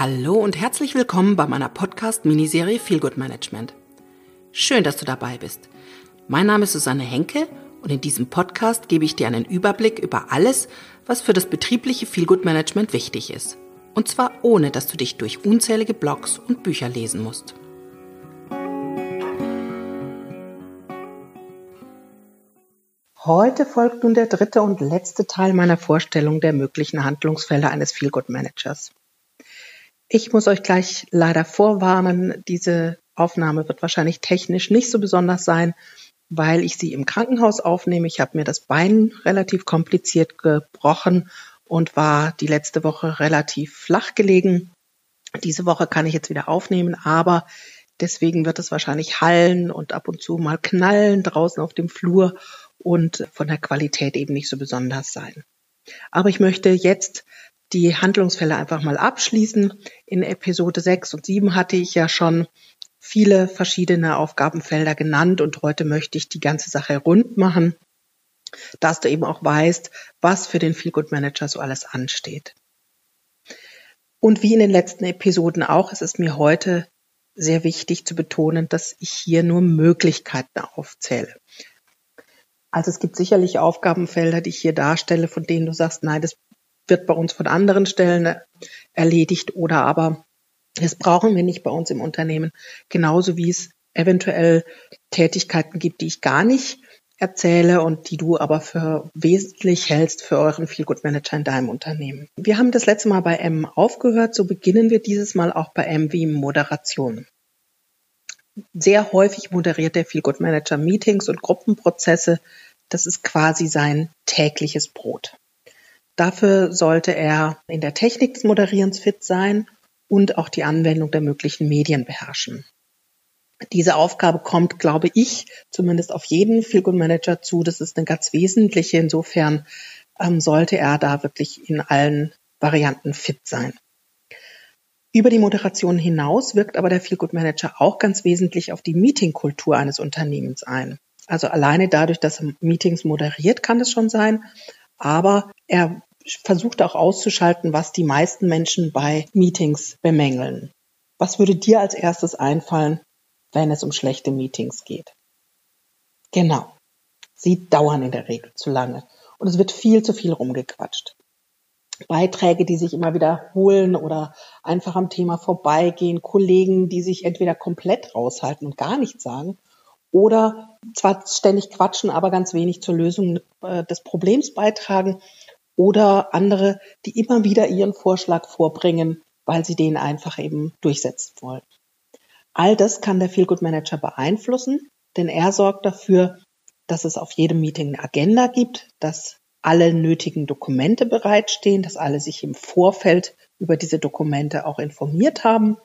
Hallo und herzlich willkommen bei meiner Podcast-Miniserie Feel Good Management. Schön, dass du dabei bist. Mein Name ist Susanne Henke und in diesem Podcast gebe ich dir einen Überblick über alles, was für das betriebliche Feel Good Management wichtig ist. Und zwar ohne, dass du dich durch unzählige Blogs und Bücher lesen musst. Heute folgt nun der dritte und letzte Teil meiner Vorstellung der möglichen Handlungsfelder eines Feel Good Managers. Ich muss euch gleich leider vorwarnen, diese Aufnahme wird wahrscheinlich technisch nicht so besonders sein, weil ich sie im Krankenhaus aufnehme. Ich habe mir das Bein relativ kompliziert gebrochen und war die letzte Woche relativ flach gelegen. Diese Woche kann ich jetzt wieder aufnehmen, aber deswegen wird es wahrscheinlich hallen und ab und zu mal knallen draußen auf dem Flur und von der Qualität eben nicht so besonders sein. Aber ich möchte jetzt die Handlungsfälle einfach mal abschließen. In Episode 6 und 7 hatte ich ja schon viele verschiedene Aufgabenfelder genannt und heute möchte ich die ganze Sache rund machen, dass du eben auch weißt, was für den Feel Good Manager so alles ansteht. Und wie in den letzten Episoden auch, es ist mir heute sehr wichtig zu betonen, dass ich hier nur Möglichkeiten aufzähle. Also es gibt sicherlich Aufgabenfelder, die ich hier darstelle, von denen du sagst, nein, das wird bei uns von anderen Stellen erledigt oder aber das brauchen wir nicht bei uns im Unternehmen. Genauso wie es eventuell Tätigkeiten gibt, die ich gar nicht erzähle und die du aber für wesentlich hältst für euren Feel Good Manager in deinem Unternehmen. Wir haben das letzte Mal bei M aufgehört, so beginnen wir dieses Mal auch bei M wie Moderation. Sehr häufig moderiert der Feel Good Manager Meetings und Gruppenprozesse. Das ist quasi sein tägliches Brot. Dafür sollte er in der Technik des Moderierens fit sein und auch die Anwendung der möglichen Medien beherrschen. Diese Aufgabe kommt, glaube ich, zumindest auf jeden Feel Manager zu. Das ist eine ganz wesentliche. Insofern ähm, sollte er da wirklich in allen Varianten fit sein. Über die Moderation hinaus wirkt aber der Feel Manager auch ganz wesentlich auf die Meetingkultur eines Unternehmens ein. Also alleine dadurch, dass er Meetings moderiert, kann es schon sein, aber er versucht auch auszuschalten, was die meisten Menschen bei Meetings bemängeln. Was würde dir als erstes einfallen, wenn es um schlechte Meetings geht? Genau. Sie dauern in der Regel zu lange und es wird viel zu viel rumgequatscht. Beiträge, die sich immer wiederholen oder einfach am Thema vorbeigehen, Kollegen, die sich entweder komplett raushalten und gar nichts sagen oder zwar ständig quatschen, aber ganz wenig zur Lösung äh, des Problems beitragen oder andere, die immer wieder ihren Vorschlag vorbringen, weil sie den einfach eben durchsetzen wollen. All das kann der Feel Manager beeinflussen, denn er sorgt dafür, dass es auf jedem Meeting eine Agenda gibt, dass alle nötigen Dokumente bereitstehen, dass alle sich im Vorfeld über diese Dokumente auch informiert haben.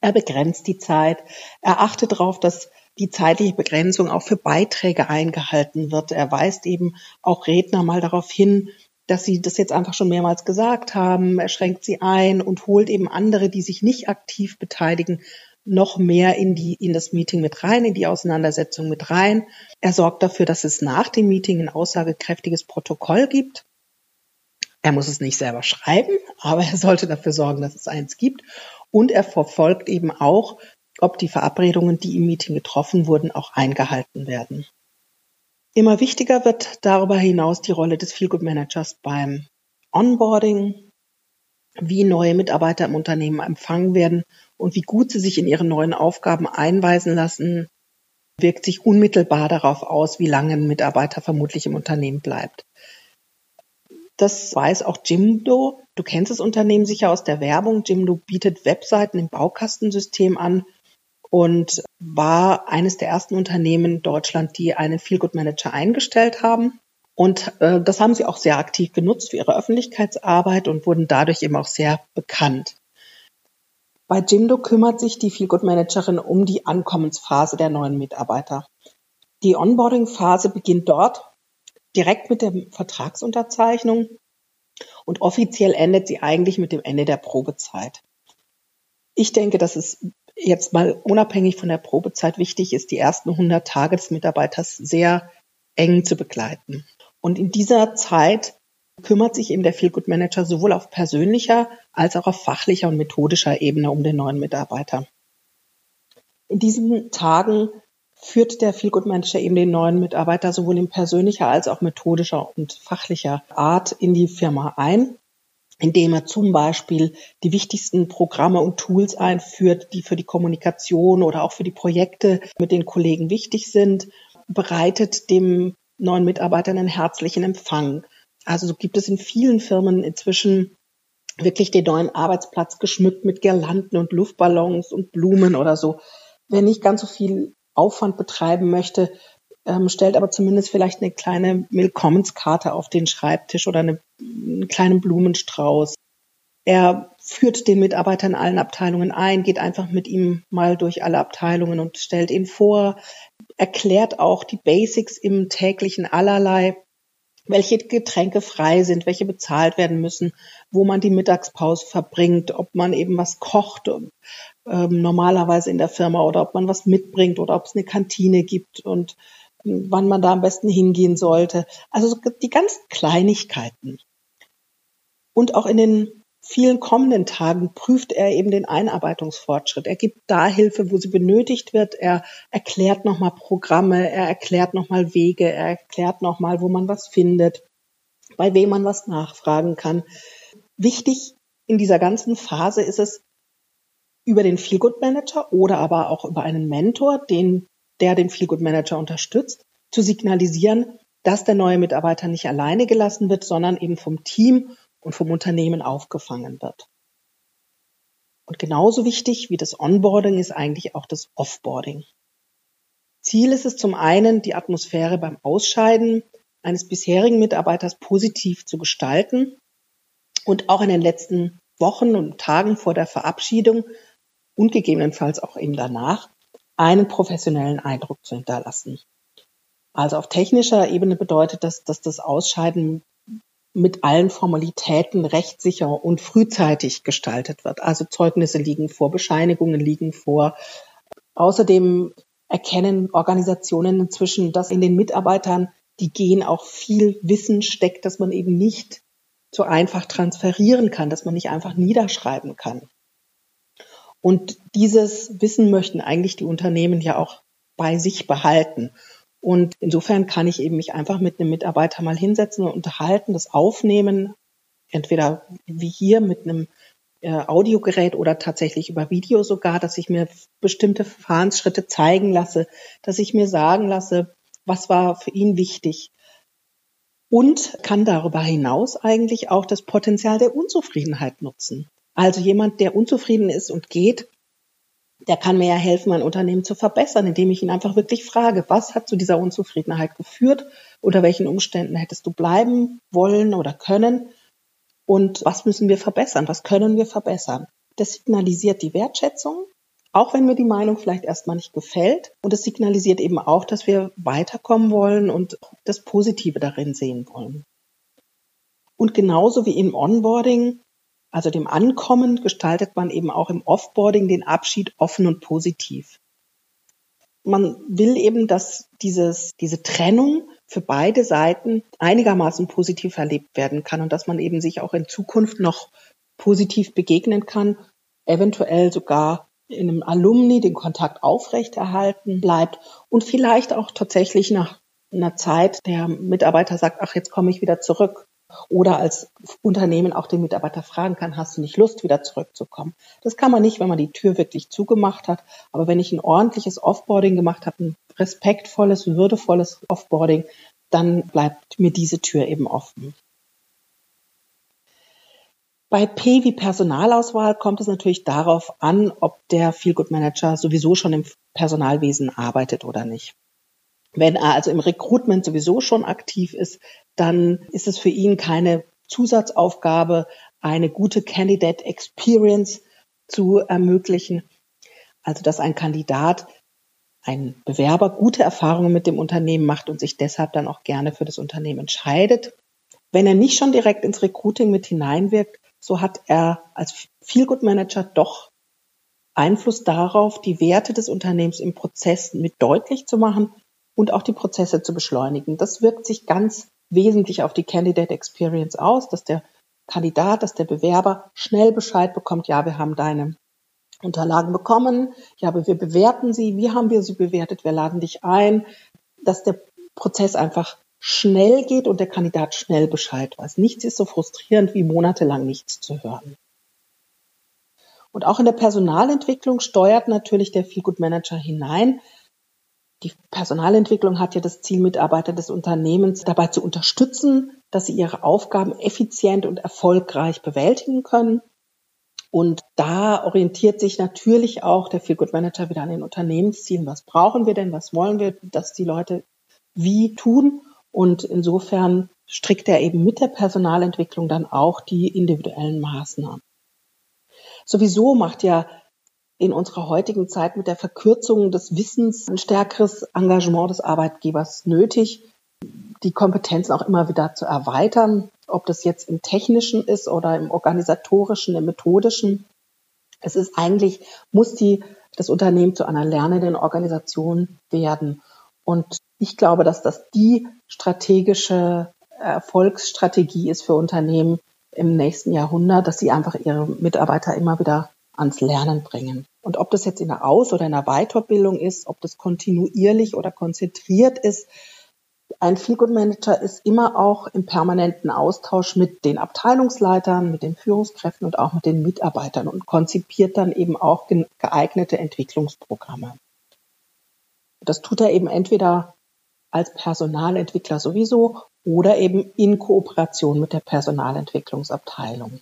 Er begrenzt die Zeit. Er achtet darauf, dass die zeitliche Begrenzung auch für Beiträge eingehalten wird. Er weist eben auch Redner mal darauf hin, dass sie das jetzt einfach schon mehrmals gesagt haben. Er schränkt sie ein und holt eben andere, die sich nicht aktiv beteiligen, noch mehr in die, in das Meeting mit rein, in die Auseinandersetzung mit rein. Er sorgt dafür, dass es nach dem Meeting ein aussagekräftiges Protokoll gibt. Er muss es nicht selber schreiben, aber er sollte dafür sorgen, dass es eins gibt. Und er verfolgt eben auch, ob die Verabredungen, die im Meeting getroffen wurden, auch eingehalten werden. Immer wichtiger wird darüber hinaus die Rolle des Feelgood Managers beim Onboarding, wie neue Mitarbeiter im Unternehmen empfangen werden und wie gut sie sich in ihre neuen Aufgaben einweisen lassen, wirkt sich unmittelbar darauf aus, wie lange ein Mitarbeiter vermutlich im Unternehmen bleibt. Das weiß auch Jimdo. Du kennst das Unternehmen sicher aus der Werbung. Jimdo bietet Webseiten im Baukastensystem an und war eines der ersten Unternehmen in Deutschland, die einen Feelgood Manager eingestellt haben. Und äh, das haben sie auch sehr aktiv genutzt für ihre Öffentlichkeitsarbeit und wurden dadurch eben auch sehr bekannt. Bei Jimdo kümmert sich die Feelgood Managerin um die Ankommensphase der neuen Mitarbeiter. Die Onboarding-Phase beginnt dort direkt mit der Vertragsunterzeichnung und offiziell endet sie eigentlich mit dem Ende der Probezeit. Ich denke, dass es jetzt mal unabhängig von der Probezeit wichtig ist, die ersten 100 Tage des Mitarbeiters sehr eng zu begleiten. Und in dieser Zeit kümmert sich eben der Feel Good Manager sowohl auf persönlicher als auch auf fachlicher und methodischer Ebene um den neuen Mitarbeiter. In diesen Tagen führt der Feel Good Manager eben den neuen Mitarbeiter sowohl in persönlicher als auch methodischer und fachlicher Art in die Firma ein, indem er zum Beispiel die wichtigsten Programme und Tools einführt, die für die Kommunikation oder auch für die Projekte mit den Kollegen wichtig sind, bereitet dem neuen Mitarbeiter einen herzlichen Empfang. Also so gibt es in vielen Firmen inzwischen wirklich den neuen Arbeitsplatz geschmückt mit Girlanden und Luftballons und Blumen oder so. Wer nicht ganz so viel Aufwand betreiben möchte, ähm, stellt aber zumindest vielleicht eine kleine Willkommenskarte auf den Schreibtisch oder eine, einen kleinen Blumenstrauß. Er führt den Mitarbeiter in allen Abteilungen ein, geht einfach mit ihm mal durch alle Abteilungen und stellt ihn vor, erklärt auch die Basics im täglichen allerlei, welche Getränke frei sind, welche bezahlt werden müssen, wo man die Mittagspause verbringt, ob man eben was kocht, ähm, normalerweise in der Firma oder ob man was mitbringt oder ob es eine Kantine gibt und wann man da am besten hingehen sollte. Also die ganz Kleinigkeiten. Und auch in den vielen kommenden Tagen prüft er eben den Einarbeitungsfortschritt. Er gibt da Hilfe, wo sie benötigt wird. Er erklärt nochmal Programme, er erklärt nochmal Wege, er erklärt nochmal, wo man was findet, bei wem man was nachfragen kann. Wichtig in dieser ganzen Phase ist es, über den Feelgood Manager oder aber auch über einen Mentor, den, der den Feelgood Manager unterstützt, zu signalisieren, dass der neue Mitarbeiter nicht alleine gelassen wird, sondern eben vom Team und vom Unternehmen aufgefangen wird. Und genauso wichtig wie das Onboarding ist eigentlich auch das Offboarding. Ziel ist es zum einen, die Atmosphäre beim Ausscheiden eines bisherigen Mitarbeiters positiv zu gestalten und auch in den letzten Wochen und Tagen vor der Verabschiedung und gegebenenfalls auch eben danach einen professionellen Eindruck zu hinterlassen. Also auf technischer Ebene bedeutet das, dass das Ausscheiden mit allen Formalitäten rechtssicher und frühzeitig gestaltet wird. Also Zeugnisse liegen vor, Bescheinigungen liegen vor. Außerdem erkennen Organisationen inzwischen, dass in den Mitarbeitern, die gehen, auch viel Wissen steckt, dass man eben nicht so einfach transferieren kann, dass man nicht einfach niederschreiben kann. Und dieses Wissen möchten eigentlich die Unternehmen ja auch bei sich behalten. Und insofern kann ich eben mich einfach mit einem Mitarbeiter mal hinsetzen und unterhalten, das aufnehmen, entweder wie hier mit einem äh, Audiogerät oder tatsächlich über Video sogar, dass ich mir bestimmte Verfahrensschritte zeigen lasse, dass ich mir sagen lasse, was war für ihn wichtig. Und kann darüber hinaus eigentlich auch das Potenzial der Unzufriedenheit nutzen. Also jemand, der unzufrieden ist und geht, der kann mir ja helfen, mein Unternehmen zu verbessern, indem ich ihn einfach wirklich frage, was hat zu dieser Unzufriedenheit geführt? Unter welchen Umständen hättest du bleiben wollen oder können? Und was müssen wir verbessern? Was können wir verbessern? Das signalisiert die Wertschätzung, auch wenn mir die Meinung vielleicht erstmal nicht gefällt. Und es signalisiert eben auch, dass wir weiterkommen wollen und das Positive darin sehen wollen. Und genauso wie im Onboarding also dem Ankommen, gestaltet man eben auch im Offboarding den Abschied offen und positiv. Man will eben, dass dieses, diese Trennung für beide Seiten einigermaßen positiv erlebt werden kann und dass man eben sich auch in Zukunft noch positiv begegnen kann, eventuell sogar in einem Alumni den Kontakt aufrechterhalten bleibt und vielleicht auch tatsächlich nach einer Zeit der Mitarbeiter sagt, ach, jetzt komme ich wieder zurück oder als Unternehmen auch den Mitarbeiter fragen kann, hast du nicht Lust, wieder zurückzukommen? Das kann man nicht, wenn man die Tür wirklich zugemacht hat. Aber wenn ich ein ordentliches Offboarding gemacht habe, ein respektvolles, würdevolles Offboarding, dann bleibt mir diese Tür eben offen. Bei P wie Personalauswahl kommt es natürlich darauf an, ob der Feelgood Manager sowieso schon im Personalwesen arbeitet oder nicht. Wenn er also im Recruitment sowieso schon aktiv ist, dann ist es für ihn keine Zusatzaufgabe, eine gute Candidate Experience zu ermöglichen. Also, dass ein Kandidat, ein Bewerber gute Erfahrungen mit dem Unternehmen macht und sich deshalb dann auch gerne für das Unternehmen entscheidet. Wenn er nicht schon direkt ins Recruiting mit hineinwirkt, so hat er als Feelgood Manager doch Einfluss darauf, die Werte des Unternehmens im Prozess mit deutlich zu machen und auch die Prozesse zu beschleunigen. Das wirkt sich ganz wesentlich auf die Candidate Experience aus, dass der Kandidat, dass der Bewerber schnell Bescheid bekommt, ja, wir haben deine Unterlagen bekommen, ja, aber wir bewerten sie, wie haben wir sie bewertet, wir laden dich ein, dass der Prozess einfach schnell geht und der Kandidat schnell Bescheid weiß. Nichts ist so frustrierend wie monatelang nichts zu hören. Und auch in der Personalentwicklung steuert natürlich der Feelgood Manager hinein. Die Personalentwicklung hat ja das Ziel, Mitarbeiter des Unternehmens dabei zu unterstützen, dass sie ihre Aufgaben effizient und erfolgreich bewältigen können. Und da orientiert sich natürlich auch der Feelgood Manager wieder an den Unternehmenszielen. Was brauchen wir denn? Was wollen wir, dass die Leute wie tun? Und insofern strickt er eben mit der Personalentwicklung dann auch die individuellen Maßnahmen. Sowieso macht ja in unserer heutigen Zeit mit der Verkürzung des Wissens ein stärkeres Engagement des Arbeitgebers nötig, die Kompetenzen auch immer wieder zu erweitern, ob das jetzt im technischen ist oder im organisatorischen, im methodischen. Es ist eigentlich, muss die, das Unternehmen zu einer lernenden Organisation werden. Und ich glaube, dass das die strategische Erfolgsstrategie ist für Unternehmen im nächsten Jahrhundert, dass sie einfach ihre Mitarbeiter immer wieder ans Lernen bringen. Und ob das jetzt in der Aus- oder in der Weiterbildung ist, ob das kontinuierlich oder konzentriert ist, ein Feelgood Manager ist immer auch im permanenten Austausch mit den Abteilungsleitern, mit den Führungskräften und auch mit den Mitarbeitern und konzipiert dann eben auch geeignete Entwicklungsprogramme. Das tut er eben entweder als Personalentwickler sowieso oder eben in Kooperation mit der Personalentwicklungsabteilung.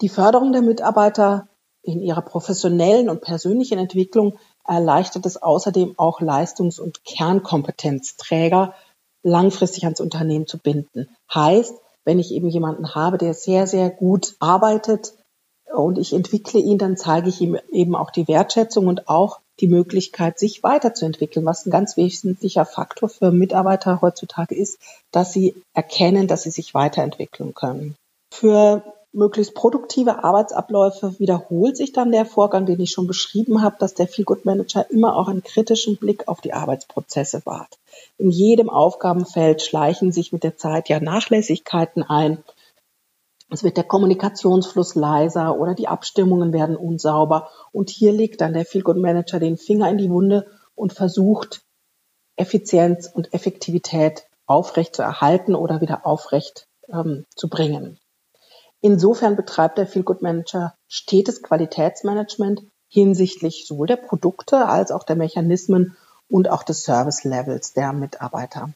Die Förderung der Mitarbeiter in ihrer professionellen und persönlichen Entwicklung erleichtert es außerdem auch Leistungs- und Kernkompetenzträger langfristig ans Unternehmen zu binden. Heißt, wenn ich eben jemanden habe, der sehr, sehr gut arbeitet und ich entwickle ihn, dann zeige ich ihm eben auch die Wertschätzung und auch die Möglichkeit, sich weiterzuentwickeln, was ein ganz wesentlicher Faktor für Mitarbeiter heutzutage ist, dass sie erkennen, dass sie sich weiterentwickeln können. Für möglichst produktive Arbeitsabläufe wiederholt sich dann der Vorgang, den ich schon beschrieben habe, dass der Feelgood Manager immer auch einen kritischen Blick auf die Arbeitsprozesse wahrt. In jedem Aufgabenfeld schleichen sich mit der Zeit ja Nachlässigkeiten ein, es wird der Kommunikationsfluss leiser oder die Abstimmungen werden unsauber. Und hier legt dann der Feelgood Manager den Finger in die Wunde und versucht, Effizienz und Effektivität aufrecht zu erhalten oder wieder aufrecht ähm, zu bringen. Insofern betreibt der Feelgood Manager stetes Qualitätsmanagement hinsichtlich sowohl der Produkte als auch der Mechanismen und auch des Service Levels der Mitarbeiter.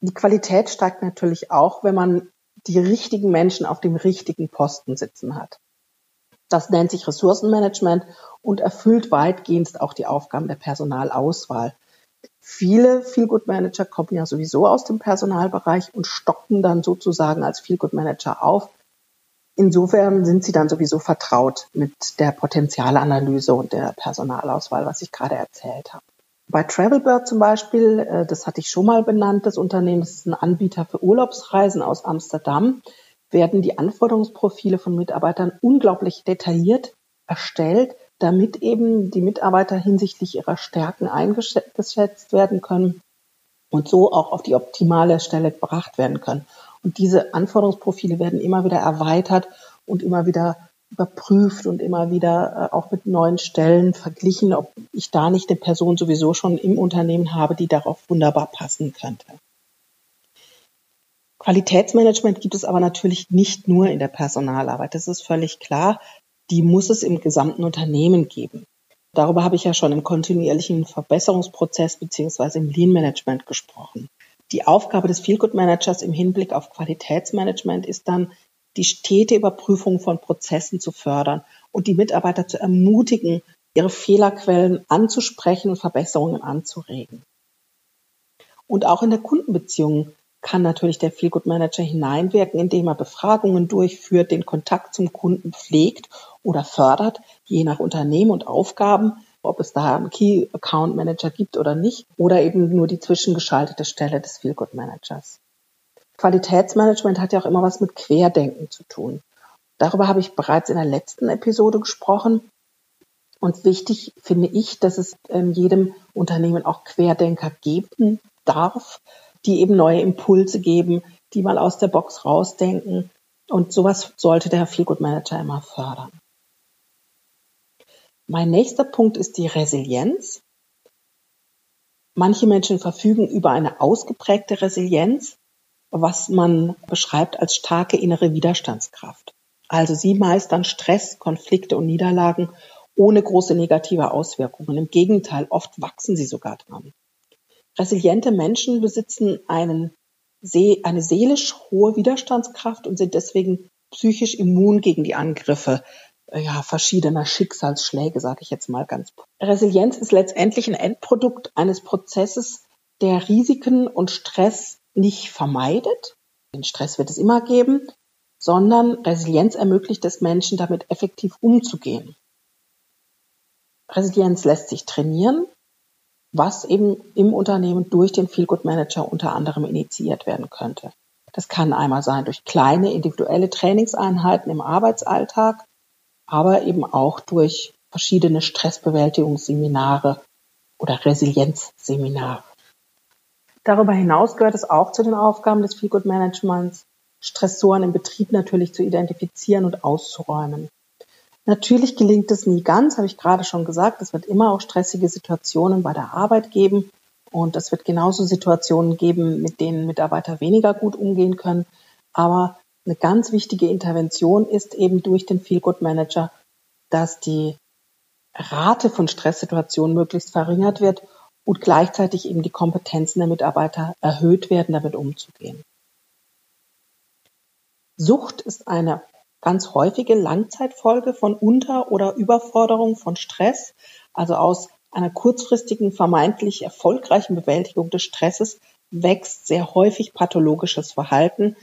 Die Qualität steigt natürlich auch, wenn man die richtigen Menschen auf dem richtigen Posten sitzen hat. Das nennt sich Ressourcenmanagement und erfüllt weitgehend auch die Aufgaben der Personalauswahl. Viele Feelgood Manager kommen ja sowieso aus dem Personalbereich und stocken dann sozusagen als Feelgood Manager auf. Insofern sind sie dann sowieso vertraut mit der Potenzialanalyse und der Personalauswahl, was ich gerade erzählt habe. Bei Travelbird zum Beispiel, äh, das hatte ich schon mal benannt, das Unternehmen ist ein Anbieter für Urlaubsreisen aus Amsterdam, werden die Anforderungsprofile von Mitarbeitern unglaublich detailliert erstellt, damit eben die Mitarbeiter hinsichtlich ihrer Stärken eingeschätzt werden können und so auch auf die optimale Stelle gebracht werden können. Und diese Anforderungsprofile werden immer wieder erweitert und immer wieder überprüft und immer wieder äh, auch mit neuen Stellen verglichen, ob ich da nicht eine Person sowieso schon im Unternehmen habe, die darauf wunderbar passen könnte. Qualitätsmanagement gibt es aber natürlich nicht nur in der Personalarbeit. Das ist völlig klar. Die muss es im gesamten Unternehmen geben. Darüber habe ich ja schon im kontinuierlichen Verbesserungsprozess beziehungsweise im Lean Management gesprochen. Die Aufgabe des Feelgood Managers im Hinblick auf Qualitätsmanagement ist dann, die stete Überprüfung von Prozessen zu fördern und die Mitarbeiter zu ermutigen, ihre Fehlerquellen anzusprechen und Verbesserungen anzuregen. Und auch in der Kundenbeziehung kann natürlich der Feelgood Manager hineinwirken, indem er Befragungen durchführt, den Kontakt zum Kunden pflegt oder fördert, je nach Unternehmen und Aufgaben, ob es da einen Key Account Manager gibt oder nicht, oder eben nur die zwischengeschaltete Stelle des Feelgood Managers. Qualitätsmanagement hat ja auch immer was mit Querdenken zu tun. Darüber habe ich bereits in der letzten Episode gesprochen. Und wichtig finde ich, dass es in jedem Unternehmen auch Querdenker geben darf, die eben neue Impulse geben, die mal aus der Box rausdenken. Und sowas sollte der Feel Good Manager immer fördern. Mein nächster Punkt ist die Resilienz. Manche Menschen verfügen über eine ausgeprägte Resilienz, was man beschreibt als starke innere Widerstandskraft. Also sie meistern Stress, Konflikte und Niederlagen ohne große negative Auswirkungen. Im Gegenteil, oft wachsen sie sogar dran. Resiliente Menschen besitzen einen, eine seelisch hohe Widerstandskraft und sind deswegen psychisch immun gegen die Angriffe ja, verschiedener Schicksalsschläge, sage ich jetzt mal ganz. Resilienz ist letztendlich ein Endprodukt eines Prozesses, der Risiken und Stress nicht vermeidet. Den Stress wird es immer geben, sondern Resilienz ermöglicht es Menschen, damit effektiv umzugehen. Resilienz lässt sich trainieren, was eben im Unternehmen durch den Feel Good Manager unter anderem initiiert werden könnte. Das kann einmal sein durch kleine individuelle Trainingseinheiten im Arbeitsalltag, aber eben auch durch verschiedene Stressbewältigungsseminare oder Resilienzseminare. Darüber hinaus gehört es auch zu den Aufgaben des Feel Good Managements, Stressoren im Betrieb natürlich zu identifizieren und auszuräumen. Natürlich gelingt es nie ganz, habe ich gerade schon gesagt. Es wird immer auch stressige Situationen bei der Arbeit geben. Und es wird genauso Situationen geben, mit denen Mitarbeiter weniger gut umgehen können. Aber eine ganz wichtige Intervention ist eben durch den Feel Good Manager, dass die Rate von Stresssituationen möglichst verringert wird und gleichzeitig eben die Kompetenzen der Mitarbeiter erhöht werden, damit umzugehen. Sucht ist eine ganz häufige Langzeitfolge von Unter- oder Überforderung von Stress, also aus einer kurzfristigen, vermeintlich erfolgreichen Bewältigung des Stresses wächst sehr häufig pathologisches Verhalten,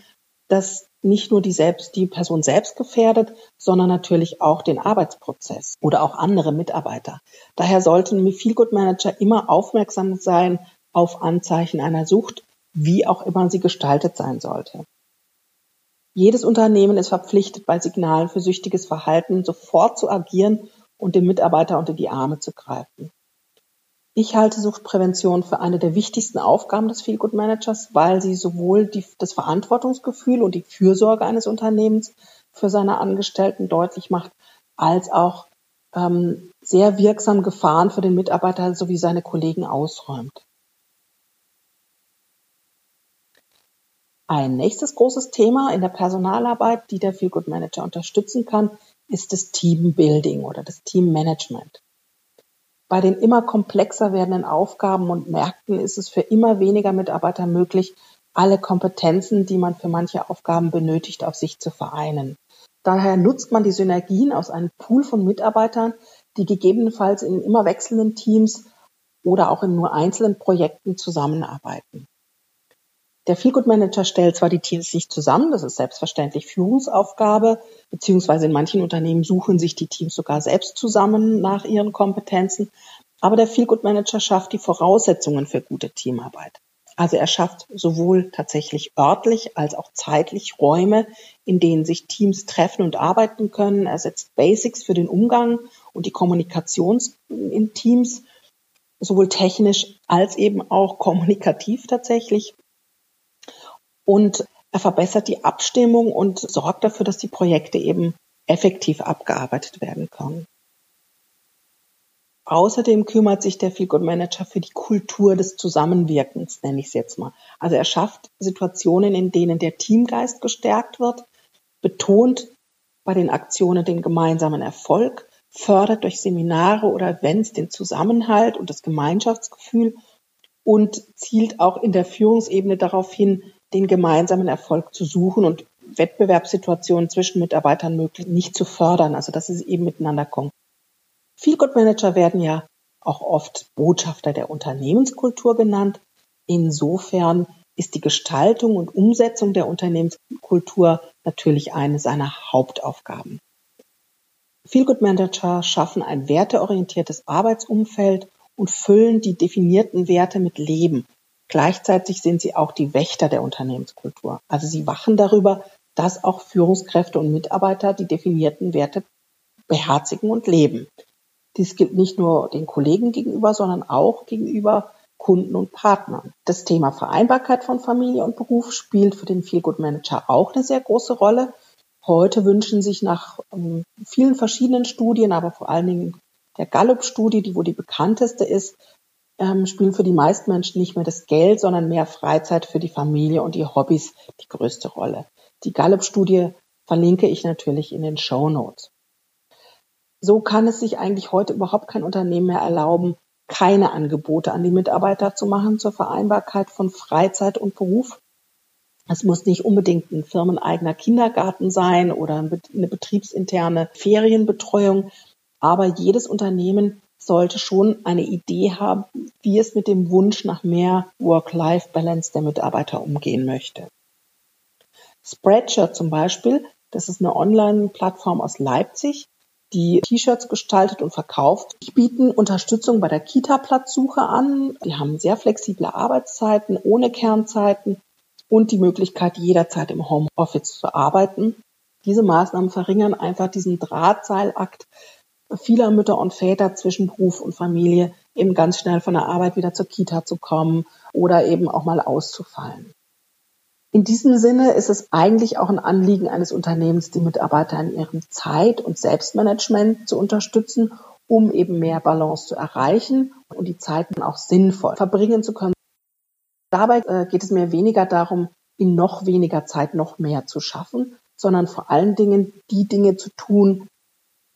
das nicht nur die, selbst, die Person selbst gefährdet, sondern natürlich auch den Arbeitsprozess oder auch andere Mitarbeiter. Daher sollten Feel Good Manager immer aufmerksam sein auf Anzeichen einer Sucht, wie auch immer sie gestaltet sein sollte. Jedes Unternehmen ist verpflichtet, bei Signalen für süchtiges Verhalten sofort zu agieren und dem Mitarbeiter unter die Arme zu greifen. Ich halte Suchtprävention für eine der wichtigsten Aufgaben des Feelgood Managers, weil sie sowohl die, das Verantwortungsgefühl und die Fürsorge eines Unternehmens für seine Angestellten deutlich macht, als auch ähm, sehr wirksam Gefahren für den Mitarbeiter sowie seine Kollegen ausräumt. Ein nächstes großes Thema in der Personalarbeit, die der Feel Good Manager unterstützen kann, ist das Teambuilding oder das Teammanagement. Bei den immer komplexer werdenden Aufgaben und Märkten ist es für immer weniger Mitarbeiter möglich, alle Kompetenzen, die man für manche Aufgaben benötigt, auf sich zu vereinen. Daher nutzt man die Synergien aus einem Pool von Mitarbeitern, die gegebenenfalls in immer wechselnden Teams oder auch in nur einzelnen Projekten zusammenarbeiten. Der Feelgood Manager stellt zwar die Teams nicht zusammen, das ist selbstverständlich Führungsaufgabe, beziehungsweise in manchen Unternehmen suchen sich die Teams sogar selbst zusammen nach ihren Kompetenzen, aber der Feelgood Manager schafft die Voraussetzungen für gute Teamarbeit. Also er schafft sowohl tatsächlich örtlich als auch zeitlich Räume, in denen sich Teams treffen und arbeiten können. Er setzt Basics für den Umgang und die Kommunikation in Teams, sowohl technisch als eben auch kommunikativ tatsächlich und er verbessert die Abstimmung und sorgt dafür, dass die Projekte eben effektiv abgearbeitet werden können. Außerdem kümmert sich der Feel Manager für die Kultur des Zusammenwirkens, nenne ich es jetzt mal. Also er schafft Situationen, in denen der Teamgeist gestärkt wird, betont bei den Aktionen den gemeinsamen Erfolg, fördert durch Seminare oder Events den Zusammenhalt und das Gemeinschaftsgefühl und zielt auch in der Führungsebene darauf hin, den gemeinsamen Erfolg zu suchen und Wettbewerbssituationen zwischen Mitarbeitern möglich nicht zu fördern, also dass sie eben miteinander kommen. Feel Good Manager werden ja auch oft Botschafter der Unternehmenskultur genannt. Insofern ist die Gestaltung und Umsetzung der Unternehmenskultur natürlich eine seiner Hauptaufgaben. Feel Good Manager schaffen ein werteorientiertes Arbeitsumfeld und füllen die definierten Werte mit Leben, Gleichzeitig sind sie auch die Wächter der Unternehmenskultur. Also sie wachen darüber, dass auch Führungskräfte und Mitarbeiter die definierten Werte beherzigen und leben. Dies gilt nicht nur den Kollegen gegenüber, sondern auch gegenüber Kunden und Partnern. Das Thema Vereinbarkeit von Familie und Beruf spielt für den Feelgood Manager auch eine sehr große Rolle. Heute wünschen sich nach ähm, vielen verschiedenen Studien, aber vor allen Dingen der Gallup-Studie, die wohl die bekannteste ist, ähm, spielen für die meisten Menschen nicht mehr das Geld, sondern mehr Freizeit für die Familie und die Hobbys die größte Rolle. Die Gallup-Studie verlinke ich natürlich in den Show Notes. So kann es sich eigentlich heute überhaupt kein Unternehmen mehr erlauben, keine Angebote an die Mitarbeiter zu machen zur Vereinbarkeit von Freizeit und Beruf. Es muss nicht unbedingt ein firmeneigener Kindergarten sein oder eine betriebsinterne Ferienbetreuung, aber jedes Unternehmen sollte schon eine Idee haben, wie es mit dem Wunsch nach mehr Work-Life-Balance der Mitarbeiter umgehen möchte. Spreadshirt zum Beispiel, das ist eine Online-Plattform aus Leipzig, die T-Shirts gestaltet und verkauft. Die bieten Unterstützung bei der Kita-Platzsuche an. Die haben sehr flexible Arbeitszeiten ohne Kernzeiten und die Möglichkeit, jederzeit im Homeoffice zu arbeiten. Diese Maßnahmen verringern einfach diesen Drahtseilakt vieler Mütter und Väter zwischen Beruf und Familie, eben ganz schnell von der Arbeit wieder zur Kita zu kommen oder eben auch mal auszufallen. In diesem Sinne ist es eigentlich auch ein Anliegen eines Unternehmens, die Mitarbeiter in ihrem Zeit- und Selbstmanagement zu unterstützen, um eben mehr Balance zu erreichen und die Zeit dann auch sinnvoll verbringen zu können. Dabei äh, geht es mir weniger darum, in noch weniger Zeit noch mehr zu schaffen, sondern vor allen Dingen die Dinge zu tun,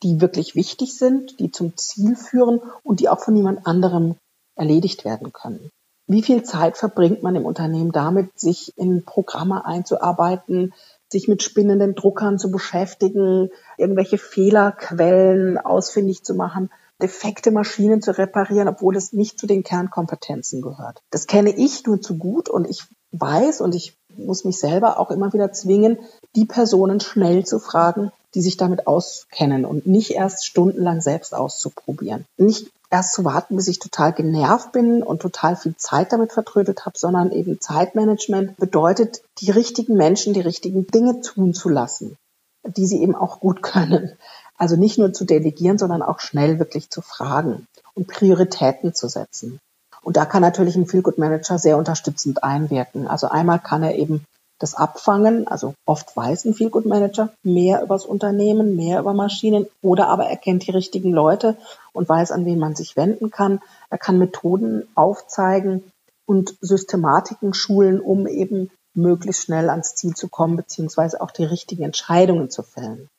die wirklich wichtig sind, die zum Ziel führen und die auch von niemand anderem erledigt werden können. Wie viel Zeit verbringt man im Unternehmen damit, sich in Programme einzuarbeiten, sich mit spinnenden Druckern zu beschäftigen, irgendwelche Fehlerquellen ausfindig zu machen, defekte Maschinen zu reparieren, obwohl es nicht zu den Kernkompetenzen gehört. Das kenne ich nur zu gut und ich weiß und ich muss mich selber auch immer wieder zwingen, die Personen schnell zu fragen, die sich damit auskennen und nicht erst stundenlang selbst auszuprobieren. Nicht erst zu warten, bis ich total genervt bin und total viel Zeit damit vertrödelt habe, sondern eben Zeitmanagement bedeutet, die richtigen Menschen die richtigen Dinge tun zu lassen, die sie eben auch gut können. Also nicht nur zu delegieren, sondern auch schnell wirklich zu fragen und Prioritäten zu setzen. Und da kann natürlich ein Feel Good Manager sehr unterstützend einwirken. Also einmal kann er eben das Abfangen, also oft weiß ein Feel Good Manager mehr über das Unternehmen, mehr über Maschinen oder aber er kennt die richtigen Leute und weiß, an wen man sich wenden kann. Er kann Methoden aufzeigen und Systematiken schulen, um eben möglichst schnell ans Ziel zu kommen, beziehungsweise auch die richtigen Entscheidungen zu fällen.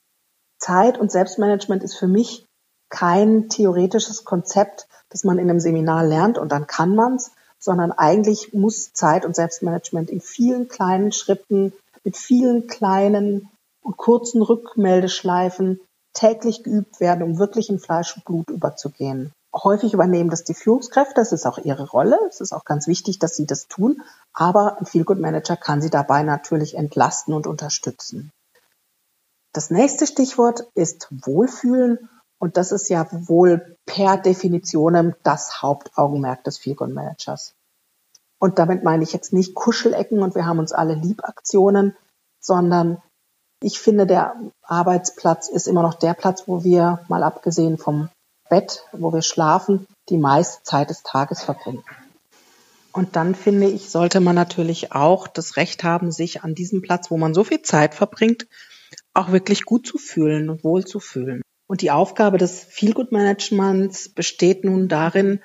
Zeit und Selbstmanagement ist für mich kein theoretisches Konzept, das man in einem Seminar lernt und dann kann man's, sondern eigentlich muss Zeit- und Selbstmanagement in vielen kleinen Schritten mit vielen kleinen und kurzen Rückmeldeschleifen täglich geübt werden, um wirklich in Fleisch und Blut überzugehen. Häufig übernehmen das die Führungskräfte, das ist auch ihre Rolle, es ist auch ganz wichtig, dass sie das tun, aber ein Feel-Good Manager kann sie dabei natürlich entlasten und unterstützen. Das nächste Stichwort ist Wohlfühlen und das ist ja wohl per Definition das Hauptaugenmerk des Feelgood Managers. Und damit meine ich jetzt nicht Kuschelecken und wir haben uns alle lieb Aktionen, sondern ich finde, der Arbeitsplatz ist immer noch der Platz, wo wir, mal abgesehen vom Bett, wo wir schlafen, die meiste Zeit des Tages verbringen. Und dann finde ich, sollte man natürlich auch das Recht haben, sich an diesem Platz, wo man so viel Zeit verbringt, auch wirklich gut zu fühlen und wohl zu fühlen. Und die Aufgabe des Feelgood-Managements besteht nun darin,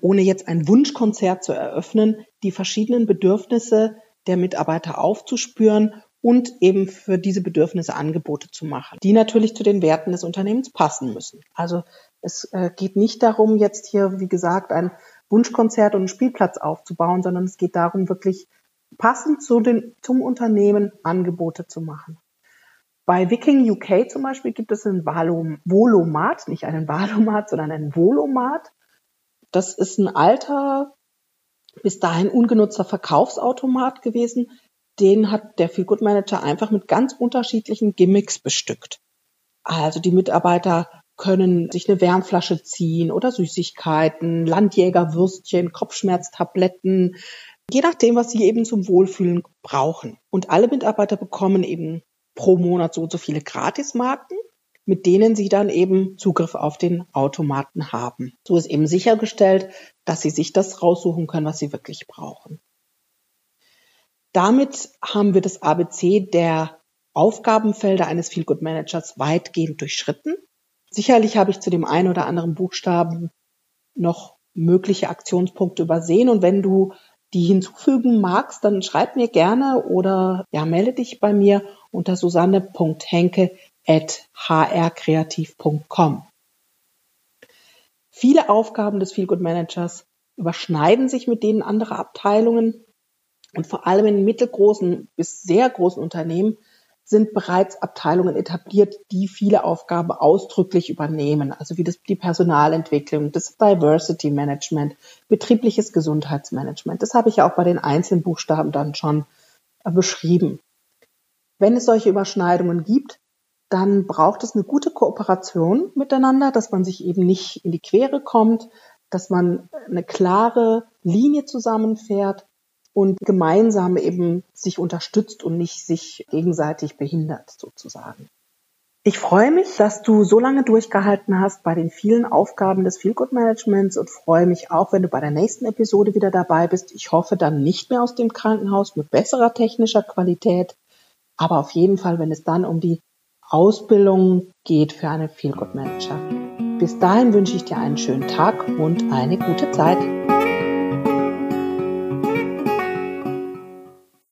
ohne jetzt ein Wunschkonzert zu eröffnen, die verschiedenen Bedürfnisse der Mitarbeiter aufzuspüren und eben für diese Bedürfnisse Angebote zu machen, die natürlich zu den Werten des Unternehmens passen müssen. Also es äh, geht nicht darum, jetzt hier, wie gesagt, ein Wunschkonzert und einen Spielplatz aufzubauen, sondern es geht darum, wirklich passend zu den, zum Unternehmen Angebote zu machen. Bei Viking UK zum Beispiel gibt es einen Volomat, nicht einen Valomat, sondern einen Volomat. Das ist ein alter, bis dahin ungenutzter Verkaufsautomat gewesen. Den hat der Feelgood Manager einfach mit ganz unterschiedlichen Gimmicks bestückt. Also die Mitarbeiter können sich eine Wärmflasche ziehen oder Süßigkeiten, Landjägerwürstchen, Kopfschmerztabletten, je nachdem, was sie eben zum Wohlfühlen brauchen. Und alle Mitarbeiter bekommen eben pro Monat so und so viele Gratismarken. Mit denen sie dann eben Zugriff auf den Automaten haben. So ist eben sichergestellt, dass sie sich das raussuchen können, was sie wirklich brauchen. Damit haben wir das ABC der Aufgabenfelder eines Feelgood Managers weitgehend durchschritten. Sicherlich habe ich zu dem einen oder anderen Buchstaben noch mögliche Aktionspunkte übersehen und wenn du die hinzufügen magst, dann schreib mir gerne oder ja, melde dich bei mir unter susanne.henke hrkreativ.com. Viele Aufgaben des Feelgood Managers überschneiden sich mit denen anderer Abteilungen und vor allem in mittelgroßen bis sehr großen Unternehmen sind bereits Abteilungen etabliert, die viele Aufgaben ausdrücklich übernehmen, also wie das, die Personalentwicklung, das Diversity Management, betriebliches Gesundheitsmanagement. Das habe ich ja auch bei den einzelnen Buchstaben dann schon beschrieben. Wenn es solche Überschneidungen gibt, dann braucht es eine gute Kooperation miteinander, dass man sich eben nicht in die Quere kommt, dass man eine klare Linie zusammenfährt und gemeinsam eben sich unterstützt und nicht sich gegenseitig behindert sozusagen. Ich freue mich, dass du so lange durchgehalten hast bei den vielen Aufgaben des Feelgood Managements und freue mich auch, wenn du bei der nächsten Episode wieder dabei bist. Ich hoffe dann nicht mehr aus dem Krankenhaus mit besserer technischer Qualität, aber auf jeden Fall, wenn es dann um die Ausbildung geht für einen Feelgood Manager. Bis dahin wünsche ich dir einen schönen Tag und eine gute Zeit.